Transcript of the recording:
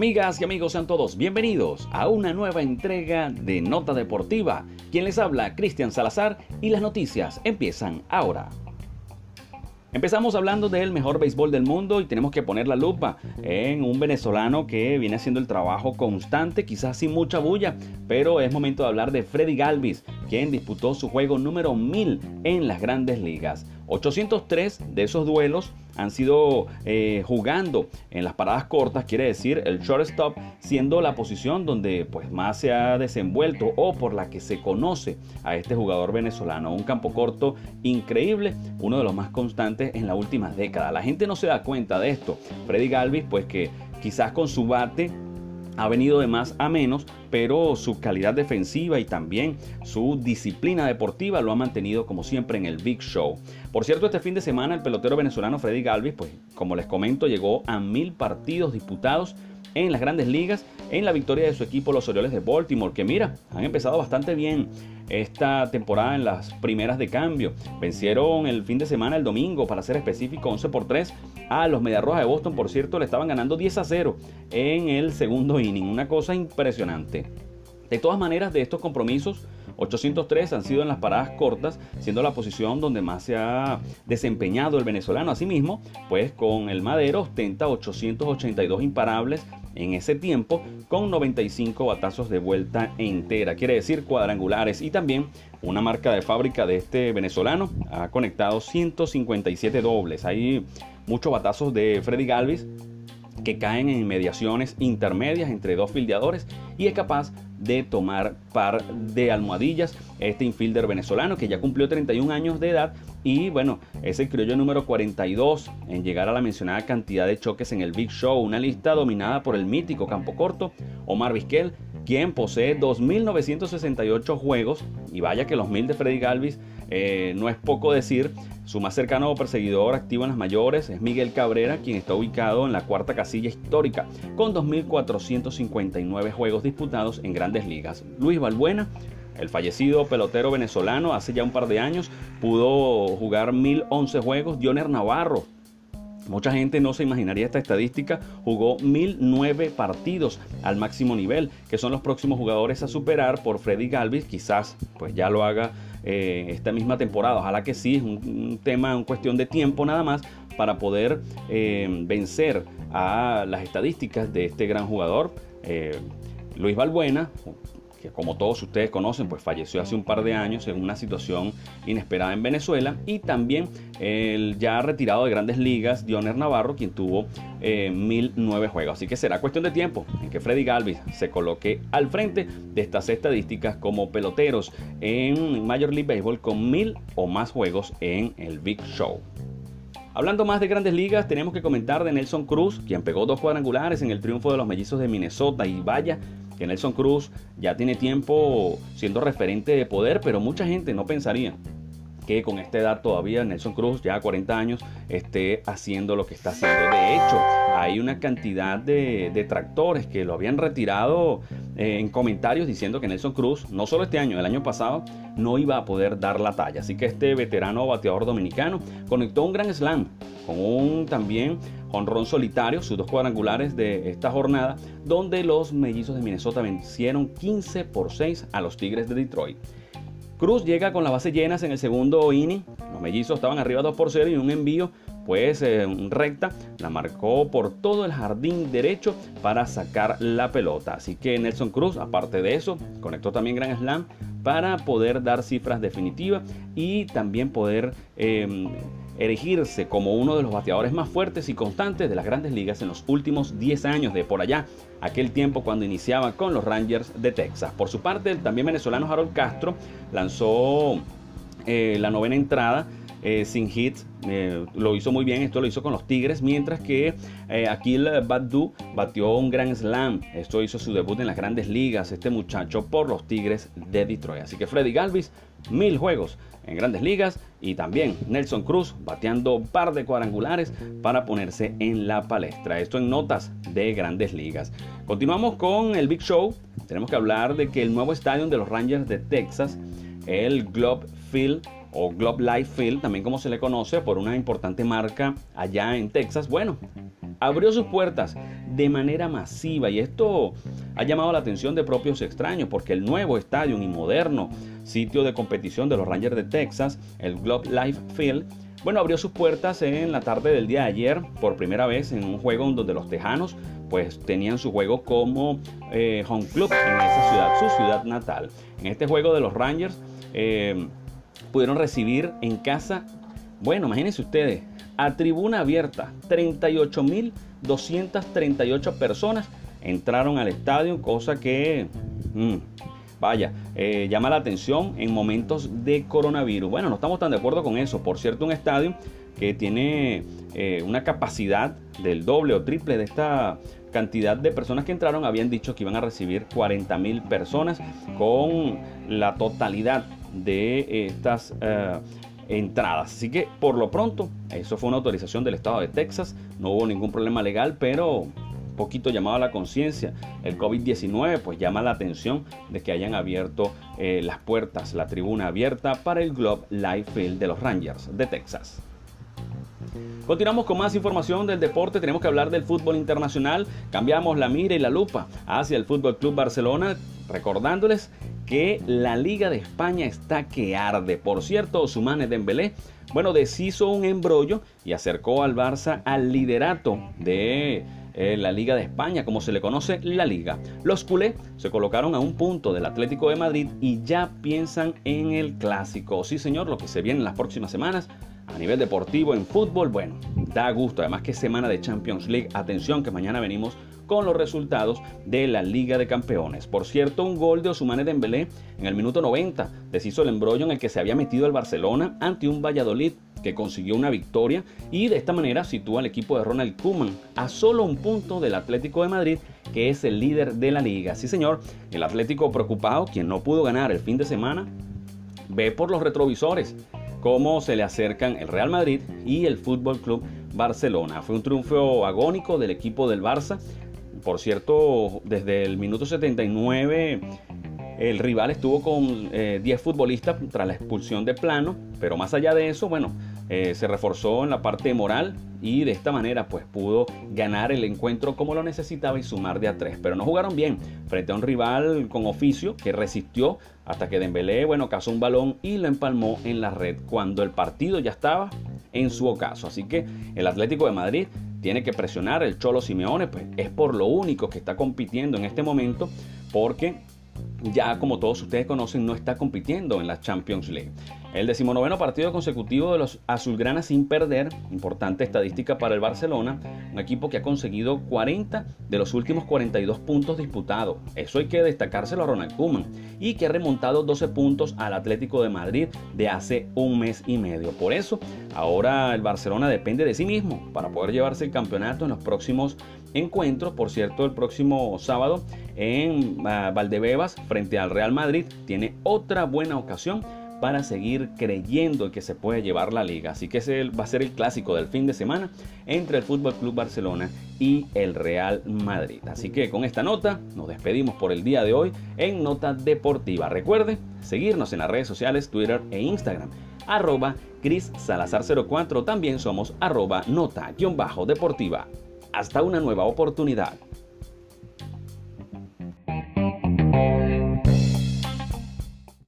Amigas y amigos, sean todos bienvenidos a una nueva entrega de Nota Deportiva. Quien les habla, Cristian Salazar, y las noticias empiezan ahora. Empezamos hablando del mejor béisbol del mundo y tenemos que poner la lupa en un venezolano que viene haciendo el trabajo constante, quizás sin mucha bulla, pero es momento de hablar de Freddy Galvis, quien disputó su juego número 1000 en las grandes ligas. 803 de esos duelos han sido eh, jugando en las paradas cortas, quiere decir el shortstop siendo la posición donde pues más se ha desenvuelto o por la que se conoce a este jugador venezolano. Un campo corto increíble, uno de los más constantes en la última década. La gente no se da cuenta de esto. Freddy Galvis pues que quizás con su bate ha venido de más a menos, pero su calidad defensiva y también su disciplina deportiva lo ha mantenido como siempre en el Big Show. Por cierto, este fin de semana el pelotero venezolano Freddy Galvis, pues como les comento, llegó a mil partidos disputados en las grandes ligas en la victoria de su equipo los Orioles de Baltimore, que mira, han empezado bastante bien esta temporada en las primeras de cambio. Vencieron el fin de semana, el domingo, para ser específico, 11 por 3 a los Mediarrojas de Boston. Por cierto, le estaban ganando 10 a 0 en el segundo inning. Una cosa impresionante. De todas maneras, de estos compromisos, 803 han sido en las paradas cortas, siendo la posición donde más se ha desempeñado el venezolano. Asimismo, pues con el Madero ostenta 882 imparables en ese tiempo con 95 batazos de vuelta entera, quiere decir cuadrangulares y también una marca de fábrica de este venezolano ha conectado 157 dobles. Hay muchos batazos de Freddy Galvis que caen en mediaciones intermedias entre dos fildeadores y es capaz de tomar par de almohadillas. Este infielder venezolano que ya cumplió 31 años de edad y bueno, es el criollo número 42 en llegar a la mencionada cantidad de choques en el Big Show, una lista dominada por el mítico campo corto Omar Vizquel, quien posee 2.968 juegos y vaya que los mil de Freddy Galvis eh, no es poco decir. Su más cercano perseguidor activo en las mayores es Miguel Cabrera, quien está ubicado en la cuarta casilla histórica con 2.459 juegos disputados en grandes ligas. Luis Balbuena el fallecido pelotero venezolano hace ya un par de años pudo jugar 1011 juegos. Dioner Navarro Mucha gente no se imaginaría esta estadística. Jugó 1009 partidos al máximo nivel, que son los próximos jugadores a superar por Freddy Galvis. Quizás pues ya lo haga eh, esta misma temporada. Ojalá que sí, es un, tema, una cuestión de tiempo nada más para poder eh, vencer a las estadísticas de este gran jugador. Eh, Luis Balbuena, que como todos ustedes conocen, pues falleció hace un par de años en una situación inesperada en Venezuela. Y también el ya retirado de grandes ligas, Dioner Navarro, quien tuvo eh, 1009 juegos. Así que será cuestión de tiempo en que Freddy Galvis se coloque al frente de estas estadísticas como peloteros en Major League Baseball con mil o más juegos en el Big Show. Hablando más de grandes ligas, tenemos que comentar de Nelson Cruz, quien pegó dos cuadrangulares en el triunfo de los mellizos de Minnesota. Y vaya que Nelson Cruz ya tiene tiempo siendo referente de poder, pero mucha gente no pensaría que con esta edad todavía Nelson Cruz, ya 40 años, esté haciendo lo que está haciendo. De hecho, hay una cantidad de detractores que lo habían retirado eh, en comentarios diciendo que Nelson Cruz, no solo este año, el año pasado, no iba a poder dar la talla. Así que este veterano bateador dominicano conectó un gran slam con un también honrón solitario, sus dos cuadrangulares de esta jornada, donde los mellizos de Minnesota vencieron 15 por 6 a los Tigres de Detroit. Cruz llega con las bases llenas en el segundo inning. Los mellizos estaban arriba 2 por 0 y un envío, pues en recta, la marcó por todo el jardín derecho para sacar la pelota. Así que Nelson Cruz, aparte de eso, conectó también Gran Slam para poder dar cifras definitivas y también poder em, erigirse como uno de los bateadores más fuertes y constantes de las grandes ligas en los últimos 10 años de por allá, aquel tiempo cuando iniciaba con los Rangers de Texas. Por su parte, el también venezolano Harold Castro lanzó eh, la novena entrada eh, sin hits. Eh, lo hizo muy bien, esto lo hizo con los Tigres, mientras que eh, Akil Badu batió un gran slam. Esto hizo su debut en las grandes ligas, este muchacho por los Tigres de Detroit. Así que Freddy Galvis, mil juegos en grandes ligas y también Nelson Cruz bateando un par de cuadrangulares para ponerse en la palestra. Esto en notas de grandes ligas. Continuamos con el Big Show. Tenemos que hablar de que el nuevo estadio de los Rangers de Texas, el Globe Field, o Globe Life Field, también como se le conoce por una importante marca allá en Texas. Bueno, abrió sus puertas de manera masiva y esto ha llamado la atención de propios extraños porque el nuevo estadio y moderno sitio de competición de los Rangers de Texas, el Globe Life Field, bueno, abrió sus puertas en la tarde del día de ayer por primera vez en un juego donde los Tejanos pues tenían su juego como eh, home club en esa ciudad, su ciudad natal. En este juego de los Rangers eh, pudieron recibir en casa, bueno, imagínense ustedes, a tribuna abierta, 38.238 personas entraron al estadio, cosa que... Mm, vaya, eh, llama la atención en momentos de coronavirus. Bueno, no estamos tan de acuerdo con eso. Por cierto, un estadio que tiene eh, una capacidad del doble o triple de esta cantidad de personas que entraron habían dicho que iban a recibir 40 mil personas con la totalidad de estas eh, entradas. Así que por lo pronto, eso fue una autorización del estado de Texas, no hubo ningún problema legal, pero poquito llamado a la conciencia. El COVID-19 pues llama la atención de que hayan abierto eh, las puertas, la tribuna abierta para el Globe Life Field de los Rangers de Texas. Continuamos con más información del deporte. Tenemos que hablar del fútbol internacional. Cambiamos la mira y la lupa hacia el Fútbol Club Barcelona, recordándoles que la Liga de España está que arde. Por cierto, Sumane Dembélé, bueno, deshizo un embrollo y acercó al Barça al liderato de eh, la Liga de España, como se le conoce la Liga. Los culés se colocaron a un punto del Atlético de Madrid y ya piensan en el clásico. Sí, señor, lo que se viene en las próximas semanas a nivel deportivo en fútbol, bueno, da gusto. Además que semana de Champions League. Atención que mañana venimos con los resultados de la Liga de Campeones. Por cierto, un gol de Osumane Dembélé en el minuto 90 deshizo el embrollo en el que se había metido el Barcelona ante un Valladolid que consiguió una victoria y de esta manera sitúa al equipo de Ronald Koeman a solo un punto del Atlético de Madrid, que es el líder de la liga. Sí, señor, el Atlético preocupado, quien no pudo ganar el fin de semana, ve por los retrovisores cómo se le acercan el Real Madrid y el Fútbol Club Barcelona. Fue un triunfo agónico del equipo del Barça. Por cierto, desde el minuto 79 el rival estuvo con 10 eh, futbolistas tras la expulsión de plano, pero más allá de eso, bueno, eh, se reforzó en la parte moral y de esta manera pues pudo ganar el encuentro como lo necesitaba y sumar de a tres. Pero no jugaron bien frente a un rival con oficio que resistió hasta que Dembélé, bueno, cazó un balón y lo empalmó en la red cuando el partido ya estaba en su ocaso. Así que el Atlético de Madrid tiene que presionar el Cholo Simeone, pues es por lo único que está compitiendo en este momento porque ya como todos ustedes conocen, no está compitiendo en la Champions League. El decimonoveno partido consecutivo de los azulgranas sin perder, importante estadística para el Barcelona, un equipo que ha conseguido 40 de los últimos 42 puntos disputados. Eso hay que destacárselo a Ronald Koeman y que ha remontado 12 puntos al Atlético de Madrid de hace un mes y medio. Por eso, ahora el Barcelona depende de sí mismo para poder llevarse el campeonato en los próximos encuentros. Por cierto, el próximo sábado en ah, Valdebebas frente al Real Madrid tiene otra buena ocasión para seguir creyendo que se puede llevar la liga. Así que ese va a ser el clásico del fin de semana entre el Fútbol Club Barcelona y el Real Madrid. Así que con esta nota nos despedimos por el día de hoy en Nota Deportiva. Recuerde seguirnos en las redes sociales Twitter e Instagram arroba Cris Salazar 04 también somos arroba nota-deportiva. Hasta una nueva oportunidad.